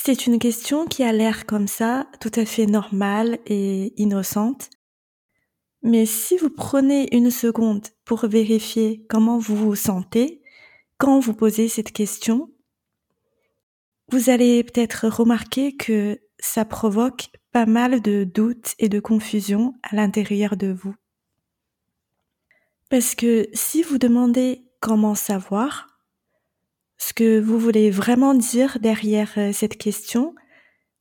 C'est une question qui a l'air comme ça, tout à fait normale et innocente. Mais si vous prenez une seconde pour vérifier comment vous vous sentez quand vous posez cette question, vous allez peut-être remarquer que ça provoque pas mal de doutes et de confusion à l'intérieur de vous. Parce que si vous demandez comment savoir, ce que vous voulez vraiment dire derrière euh, cette question,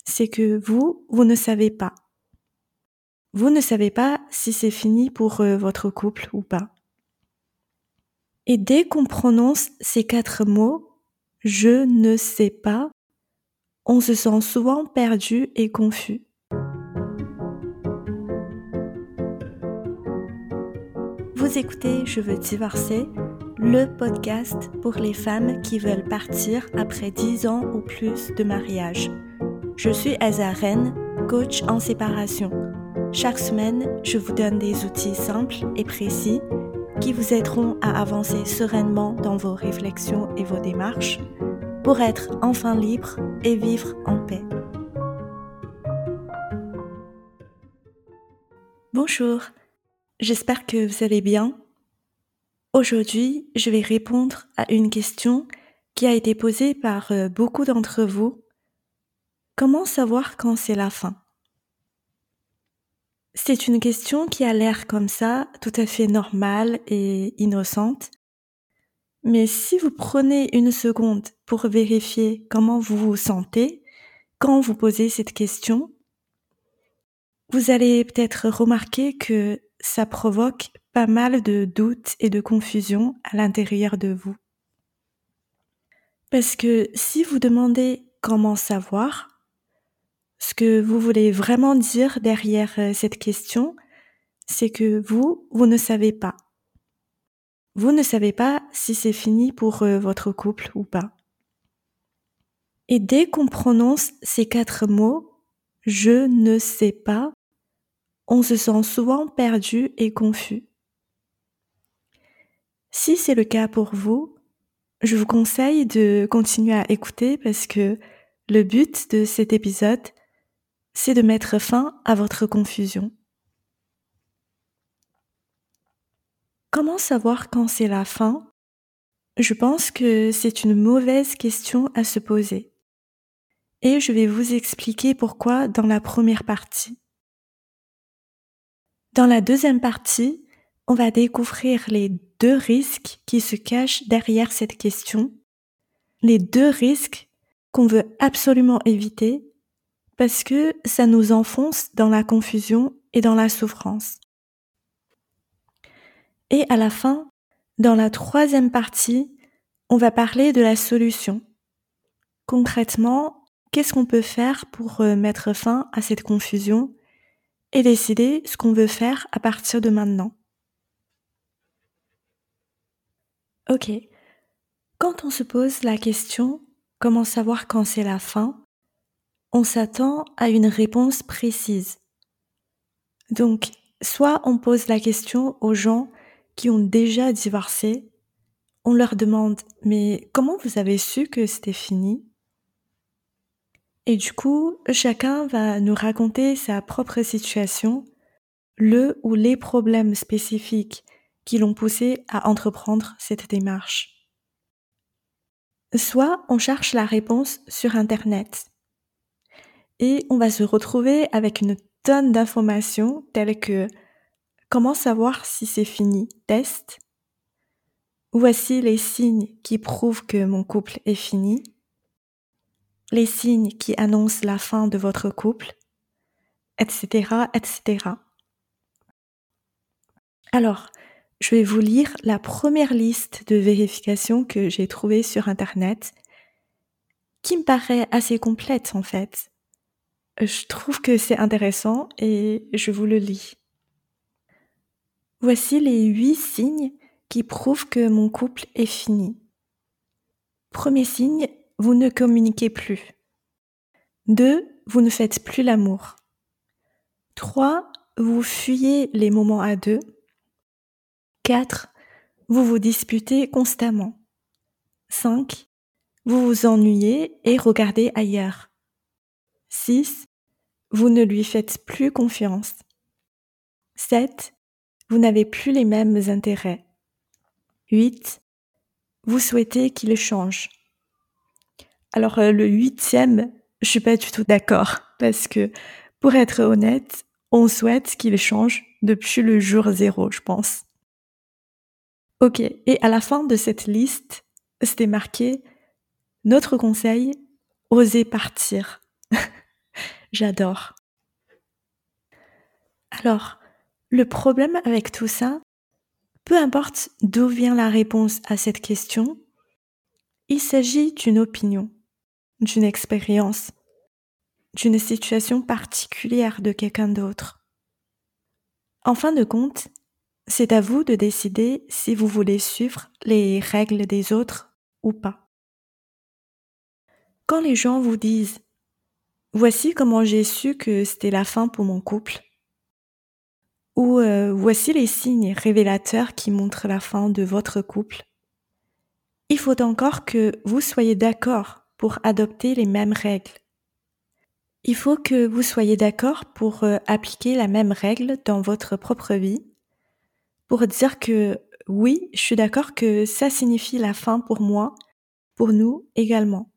c'est que vous, vous ne savez pas. Vous ne savez pas si c'est fini pour euh, votre couple ou pas. Et dès qu'on prononce ces quatre mots, je ne sais pas, on se sent souvent perdu et confus. Vous écoutez Je veux divorcer, le podcast pour les femmes qui veulent partir après 10 ans ou plus de mariage. Je suis Azaren, coach en séparation. Chaque semaine, je vous donne des outils simples et précis qui vous aideront à avancer sereinement dans vos réflexions et vos démarches pour être enfin libre et vivre en paix. Bonjour, j'espère que vous allez bien. Aujourd'hui, je vais répondre à une question qui a été posée par euh, beaucoup d'entre vous. Comment savoir quand c'est la fin? C'est une question qui a l'air comme ça, tout à fait normale et innocente. Mais si vous prenez une seconde pour vérifier comment vous vous sentez quand vous posez cette question, vous allez peut-être remarquer que ça provoque pas mal de doutes et de confusion à l'intérieur de vous. Parce que si vous demandez comment savoir, ce que vous voulez vraiment dire derrière euh, cette question, c'est que vous, vous ne savez pas. Vous ne savez pas si c'est fini pour euh, votre couple ou pas. Et dès qu'on prononce ces quatre mots, je ne sais pas, on se sent souvent perdu et confus. Si c'est le cas pour vous, je vous conseille de continuer à écouter parce que le but de cet épisode, c'est de mettre fin à votre confusion. Comment savoir quand c'est la fin? Je pense que c'est une mauvaise question à se poser. Et je vais vous expliquer pourquoi dans la première partie. Dans la deuxième partie, on va découvrir les deux risques qui se cachent derrière cette question, les deux risques qu'on veut absolument éviter parce que ça nous enfonce dans la confusion et dans la souffrance. Et à la fin, dans la troisième partie, on va parler de la solution. Concrètement, qu'est-ce qu'on peut faire pour euh, mettre fin à cette confusion et décider ce qu'on veut faire à partir de maintenant. Ok. Quand on se pose la question comment savoir quand c'est la fin, on s'attend à une réponse précise. Donc, soit on pose la question aux gens qui ont déjà divorcé, on leur demande mais comment vous avez su que c'était fini? Et du coup, chacun va nous raconter sa propre situation, le ou les problèmes spécifiques qui l'ont poussé à entreprendre cette démarche. Soit on cherche la réponse sur Internet et on va se retrouver avec une tonne d'informations telles que Comment savoir si c'est fini? Test. Voici les signes qui prouvent que mon couple est fini. Les signes qui annoncent la fin de votre couple, etc., etc. Alors, je vais vous lire la première liste de vérifications que j'ai trouvée sur Internet, qui me paraît assez complète en fait. Je trouve que c'est intéressant et je vous le lis. Voici les huit signes qui prouvent que mon couple est fini. Premier signe, vous ne communiquez plus. 2. Vous ne faites plus l'amour. 3. Vous fuyez les moments à deux. 4. Vous vous disputez constamment. 5. Vous vous ennuyez et regardez ailleurs. 6. Vous ne lui faites plus confiance. 7. Vous n'avez plus les mêmes intérêts. 8. Vous souhaitez qu'il change. Alors euh, le huitième, je suis pas du tout d'accord parce que pour être honnête, on souhaite qu'il change depuis le jour zéro, je pense. Ok, et à la fin de cette liste, c'était marqué notre conseil, oser partir. J'adore. Alors, le problème avec tout ça, peu importe d'où vient la réponse à cette question, il s'agit d'une opinion, d'une expérience, d'une situation particulière de quelqu'un d'autre. En fin de compte, c'est à vous de décider si vous voulez suivre les règles des autres ou pas. Quand les gens vous disent Voici comment j'ai su que c'était la fin pour mon couple, ou euh, voici les signes révélateurs qui montrent la fin de votre couple. Il faut encore que vous soyez d'accord pour adopter les mêmes règles. Il faut que vous soyez d'accord pour euh, appliquer la même règle dans votre propre vie, pour dire que oui, je suis d'accord que ça signifie la fin pour moi, pour nous également.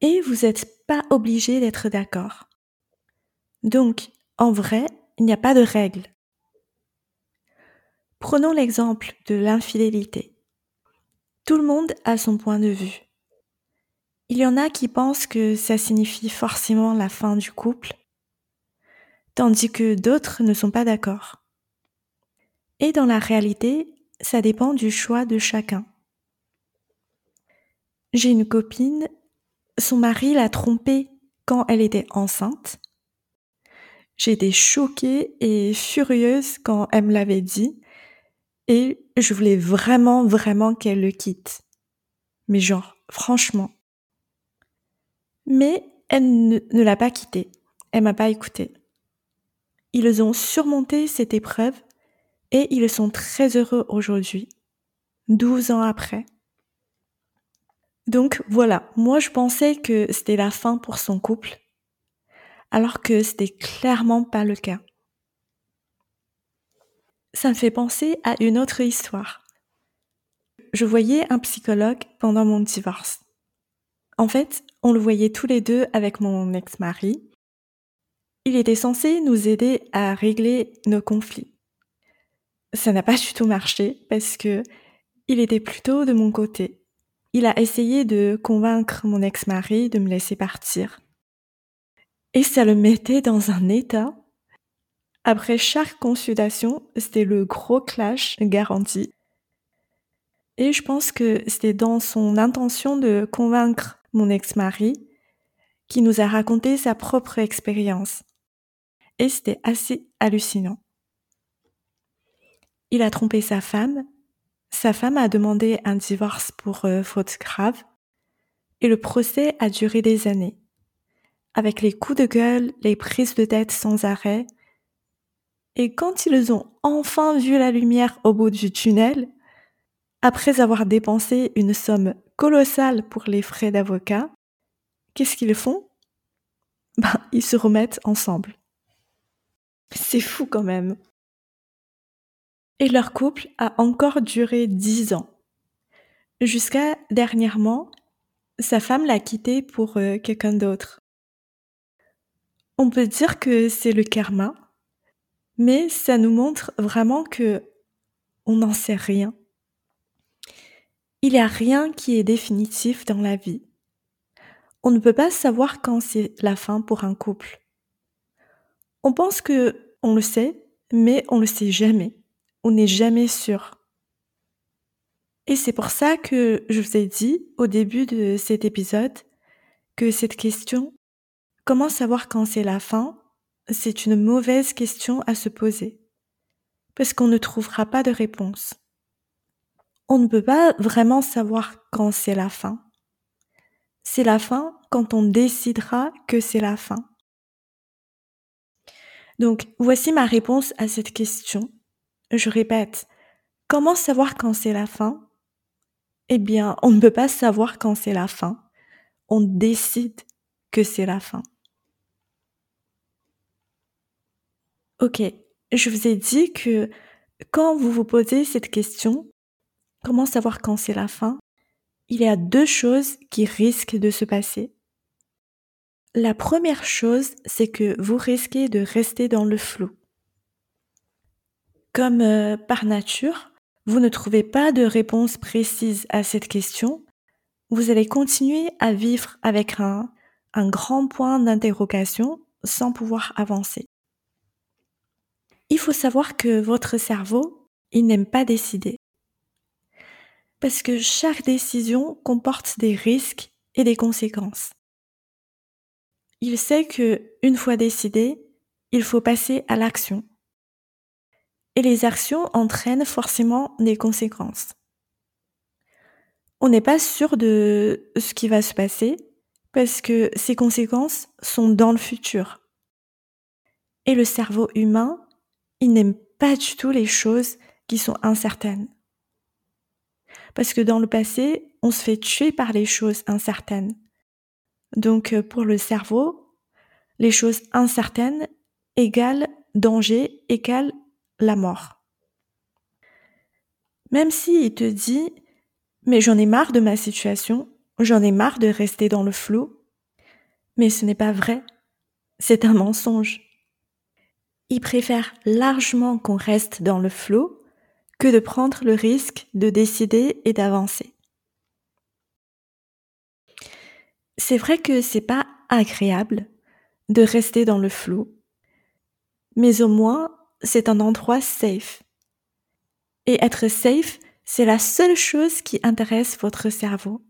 Et vous n'êtes pas obligé d'être d'accord. Donc, en vrai, il n'y a pas de règle. Prenons l'exemple de l'infidélité. Tout le monde a son point de vue. Il y en a qui pensent que ça signifie forcément la fin du couple, tandis que d'autres ne sont pas d'accord. Et dans la réalité, ça dépend du choix de chacun. J'ai une copine, son mari l'a trompée quand elle était enceinte J'étais choquée et furieuse quand elle me l'avait dit et je voulais vraiment, vraiment qu'elle le quitte. Mais genre, franchement. Mais elle ne, l'a pas quitté. Elle m'a pas écouté. Ils ont surmonté cette épreuve et ils sont très heureux aujourd'hui, douze ans après. Donc voilà, moi je pensais que c'était la fin pour son couple alors que c'était clairement pas le cas. Ça me fait penser à une autre histoire. Je voyais un psychologue pendant mon divorce. En fait, on le voyait tous les deux avec mon ex-mari. Il était censé nous aider à régler nos conflits. Ça n'a pas du tout marché parce que il était plutôt de mon côté. Il a essayé de convaincre mon ex-mari de me laisser partir. Et ça le mettait dans un état. Après chaque consultation, c'était le gros clash garanti. Et je pense que c'était dans son intention de convaincre mon ex-mari qui nous a raconté sa propre expérience. Et c'était assez hallucinant. Il a trompé sa femme. Sa femme a demandé un divorce pour euh, faute grave. Et le procès a duré des années avec les coups de gueule, les prises de tête sans arrêt. Et quand ils ont enfin vu la lumière au bout du tunnel, après avoir dépensé une somme colossale pour les frais d'avocat, qu'est-ce qu'ils font? Ben, ils se remettent ensemble. C'est fou quand même. Et leur couple a encore duré dix ans. Jusqu'à dernièrement, sa femme l'a quitté pour euh, quelqu'un d'autre. On peut dire que c'est le karma, mais ça nous montre vraiment que on n'en sait rien. Il n'y a rien qui est définitif dans la vie. On ne peut pas savoir quand c'est la fin pour un couple. On pense que on le sait, mais on le sait jamais. On n'est jamais sûr. Et c'est pour ça que je vous ai dit au début de cet épisode que cette question Comment savoir quand c'est la fin C'est une mauvaise question à se poser, parce qu'on ne trouvera pas de réponse on ne peut pas vraiment savoir quand c'est la fin. C'est la fin quand on décidera que c'est la fin. Donc, voici ma réponse à cette question. Je répète, comment savoir quand c'est la fin? Eh bien, on ne peut pas savoir quand c'est la fin. On décide que c'est la fin. Ok, je vous ai dit que quand vous vous posez cette question, comment savoir quand c'est la fin? Il y a deux choses qui risquent de se passer. La première chose, c'est que vous risquez de rester dans le flou. Comme euh, par nature, vous ne trouvez pas de réponse précise à cette question, vous allez continuer à vivre avec un, un grand point d'interrogation sans pouvoir avancer. Il faut savoir que votre cerveau, il n'aime pas décider. Parce que chaque décision comporte des risques et des conséquences. Il sait que, une fois décidé, il faut passer à l'action. Et les actions entraînent forcément des conséquences. On n'est pas sûr de ce qui va se passer parce que ces conséquences sont dans le futur. Et le cerveau humain, il n'aime pas du tout les choses qui sont incertaines. Parce que dans le passé, on se fait tuer par les choses incertaines. Donc euh, pour le cerveau, les choses incertaines égale danger égale la mort. Même s'il te dit mais j'en ai marre de ma situation, j'en ai marre de rester dans le flou, mais ce n'est pas vrai, c'est un mensonge. Il préfère largement qu'on reste dans le flou que de prendre le risque de décider et d'avancer. C'est vrai que c'est pas agréable de rester dans le flou, mais au moins c'est un endroit safe. Et être safe, c'est la seule chose qui intéresse votre cerveau.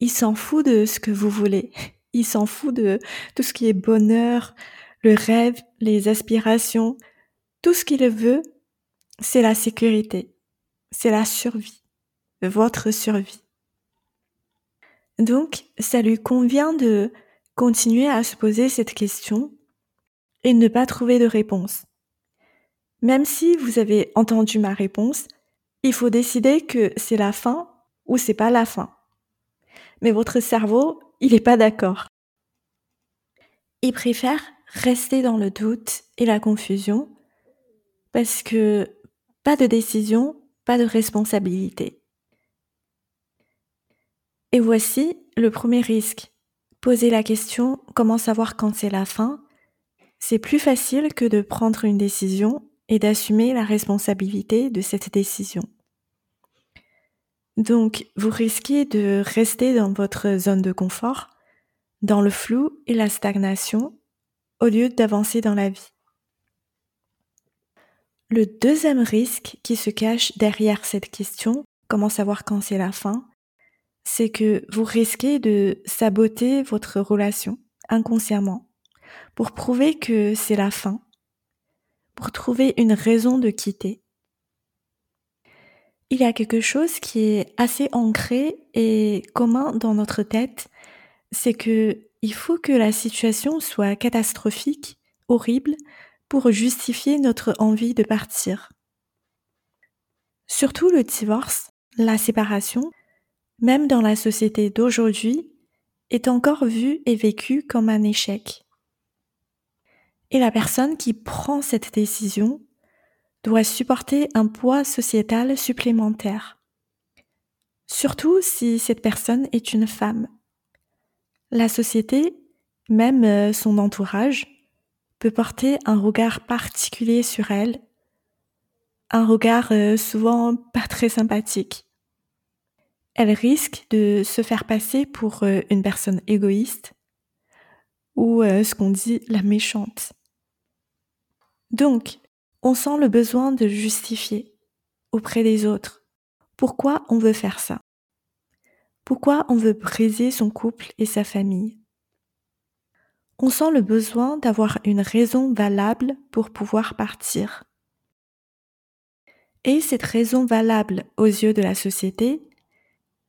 Il s'en fout de ce que vous voulez. Il s'en fout de tout ce qui est bonheur, le rêve, les aspirations. Tout ce qu'il veut, c'est la sécurité. C'est la survie. Votre survie. Donc, ça lui convient de continuer à se poser cette question et ne pas trouver de réponse. Même si vous avez entendu ma réponse, il faut décider que c'est la fin ou c'est pas la fin. Mais votre cerveau, il n'est pas d'accord. Il préfère rester dans le doute et la confusion parce que pas de décision, pas de responsabilité. Et voici le premier risque. Poser la question comment savoir quand c'est la fin, c'est plus facile que de prendre une décision et d'assumer la responsabilité de cette décision. Donc, vous risquez de rester dans votre zone de confort, dans le flou et la stagnation, au lieu d'avancer dans la vie. Le deuxième risque qui se cache derrière cette question, comment savoir quand c'est la fin, c'est que vous risquez de saboter votre relation inconsciemment pour prouver que c'est la fin, pour trouver une raison de quitter. Il y a quelque chose qui est assez ancré et commun dans notre tête, c'est que il faut que la situation soit catastrophique, horrible, pour justifier notre envie de partir. Surtout le divorce, la séparation, même dans la société d'aujourd'hui, est encore vu et vécu comme un échec. Et la personne qui prend cette décision doit supporter un poids sociétal supplémentaire. Surtout si cette personne est une femme. La société, même euh, son entourage, peut porter un regard particulier sur elle, un regard euh, souvent pas très sympathique elle risque de se faire passer pour euh, une personne égoïste ou euh, ce qu'on dit la méchante. Donc, on sent le besoin de justifier auprès des autres pourquoi on veut faire ça? Pourquoi on veut briser son couple et sa famille? On sent le besoin d'avoir une raison valable pour pouvoir partir. Et cette raison valable aux yeux de la société,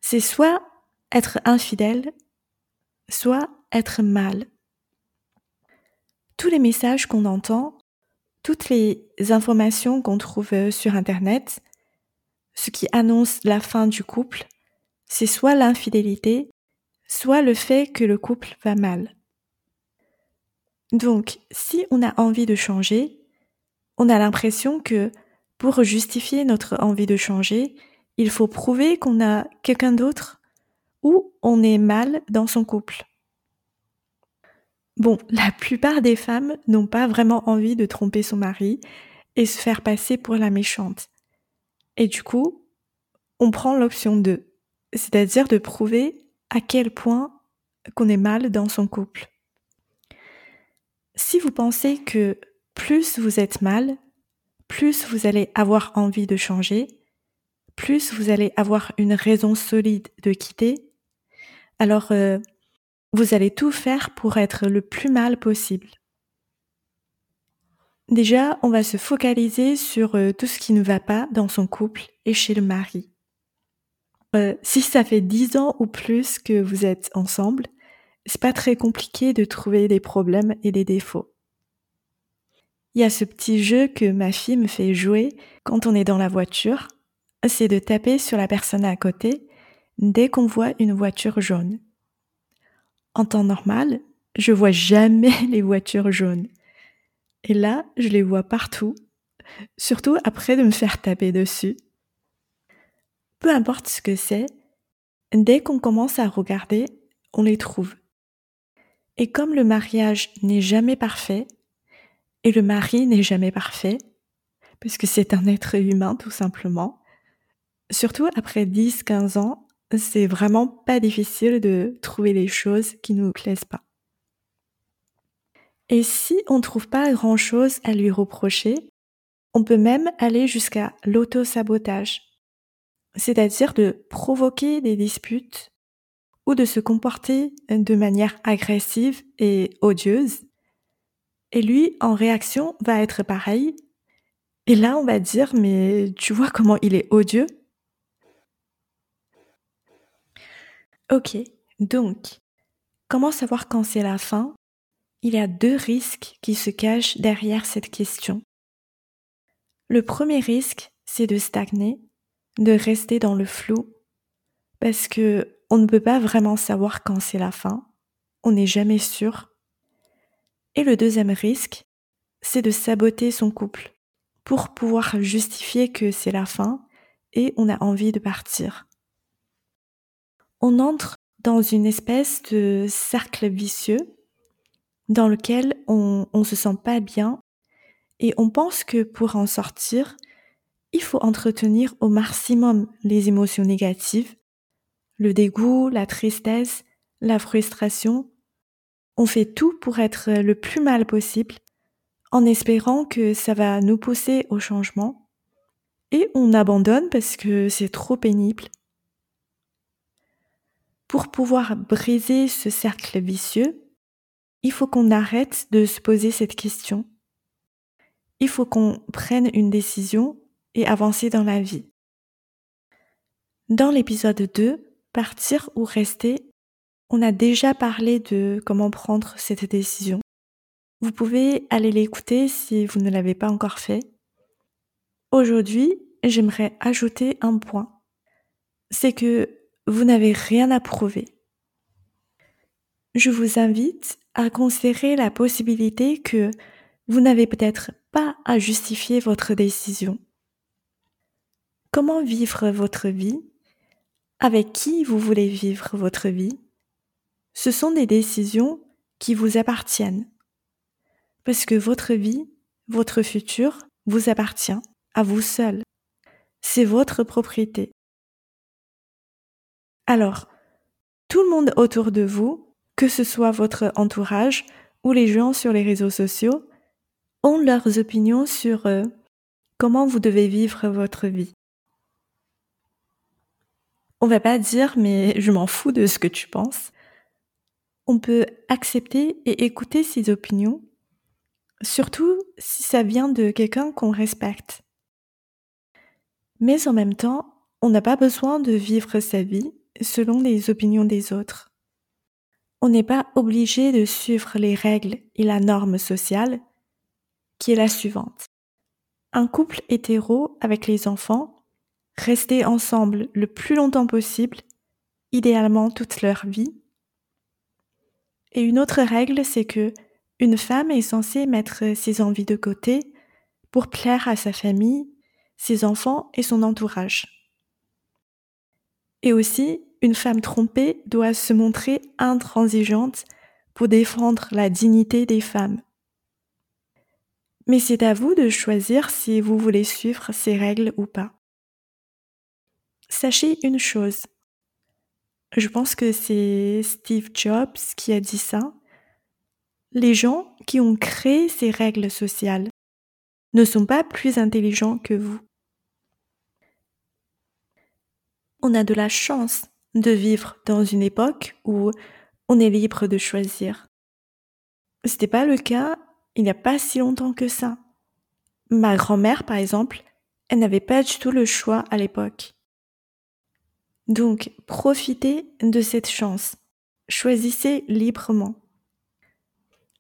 c'est soit être infidèle, soit être mal. Tous les messages qu'on entend, toutes les informations qu'on trouve sur Internet, ce qui annonce la fin du couple, c'est soit l'infidélité, soit le fait que le couple va mal. Donc, si on a envie de changer, on a l'impression que pour justifier notre envie de changer, il faut prouver qu'on a quelqu'un d'autre ou on est mal dans son couple. Bon, la plupart des femmes n'ont pas vraiment envie de tromper son mari et se faire passer pour la méchante. Et du coup, on prend l'option 2, c'est-à-dire de prouver à quel point qu'on est mal dans son couple. Si vous pensez que plus vous êtes mal, plus vous allez avoir envie de changer, plus vous allez avoir une raison solide de quitter, alors euh, vous allez tout faire pour être le plus mal possible. Déjà, on va se focaliser sur euh, tout ce qui ne va pas dans son couple et chez le mari. Euh, si ça fait dix ans ou plus que vous êtes ensemble, c'est pas très compliqué de trouver des problèmes et des défauts. Il y a ce petit jeu que ma fille me fait jouer quand on est dans la voiture, c'est de taper sur la personne à côté dès qu'on voit une voiture jaune. En temps normal, je vois jamais les voitures jaunes. Et là, je les vois partout, surtout après de me faire taper dessus. Peu importe ce que c'est, dès qu'on commence à regarder, on les trouve. Et comme le mariage n'est jamais parfait, et le mari n'est jamais parfait, puisque c'est un être humain tout simplement, surtout après 10-15 ans, c'est vraiment pas difficile de trouver les choses qui nous plaisent pas. Et si on ne trouve pas grand chose à lui reprocher, on peut même aller jusqu'à l'auto-sabotage, c'est-à-dire de provoquer des disputes de se comporter de manière agressive et odieuse. Et lui, en réaction, va être pareil. Et là, on va dire, mais tu vois comment il est odieux Ok, donc, comment savoir quand c'est la fin? Il y a deux risques qui se cachent derrière cette question. Le premier risque, c'est de stagner, de rester dans le flou, parce que on ne peut pas vraiment savoir quand c'est la fin, on n'est jamais sûr. Et le deuxième risque, c'est de saboter son couple pour pouvoir justifier que c'est la fin et on a envie de partir on entre dans une espèce de cercle vicieux dans lequel on ne se sent pas bien et on pense que pour en sortir, il faut entretenir au maximum les émotions négatives, le dégoût, la tristesse, la frustration. On fait tout pour être le plus mal possible en espérant que ça va nous pousser au changement et on abandonne parce que c'est trop pénible pour pouvoir briser ce cercle vicieux, il faut qu'on arrête de se poser cette question. Il faut qu'on prenne une décision et avancer dans la vie. Dans l'épisode 2, Partir ou rester, on a déjà parlé de comment prendre cette décision. Vous pouvez aller l'écouter si vous ne l'avez pas encore fait. Aujourd'hui, j'aimerais ajouter un point. C'est que vous n'avez rien à prouver. Je vous invite à considérer la possibilité que vous n'avez peut-être pas à justifier votre décision. Comment vivre votre vie Avec qui vous voulez vivre votre vie Ce sont des décisions qui vous appartiennent. Parce que votre vie, votre futur, vous appartient à vous seul. C'est votre propriété. Alors, tout le monde autour de vous, que ce soit votre entourage ou les gens sur les réseaux sociaux, ont leurs opinions sur euh, comment vous devez vivre votre vie. On va pas dire mais je m'en fous de ce que tu penses. On peut accepter et écouter ces opinions, surtout si ça vient de quelqu'un qu'on respecte. Mais en même temps, on n'a pas besoin de vivre sa vie selon les opinions des autres. On n'est pas obligé de suivre les règles et la norme sociale, qui est la suivante. Un couple hétéro avec les enfants, rester ensemble le plus longtemps possible, idéalement toute leur vie. Et une autre règle, c'est que une femme est censée mettre ses envies de côté pour plaire à sa famille, ses enfants et son entourage. Et aussi, une femme trompée doit se montrer intransigeante pour défendre la dignité des femmes. Mais c'est à vous de choisir si vous voulez suivre ces règles ou pas. Sachez une chose. Je pense que c'est Steve Jobs qui a dit ça. Les gens qui ont créé ces règles sociales ne sont pas plus intelligents que vous. On a de la chance de vivre dans une époque où on est libre de choisir. C'était pas le cas il n'y a pas si longtemps que ça. Ma grand-mère, par exemple, elle n'avait pas du tout le choix à l'époque. Donc, profitez de cette chance. Choisissez librement.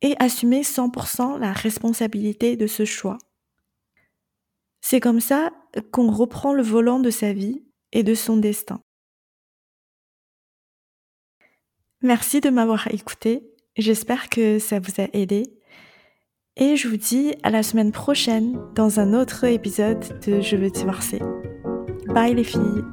Et assumez 100% la responsabilité de ce choix. C'est comme ça qu'on reprend le volant de sa vie et de son destin. Merci de m'avoir écouté. J'espère que ça vous a aidé. Et je vous dis à la semaine prochaine dans un autre épisode de Je veux divorcer. Bye les filles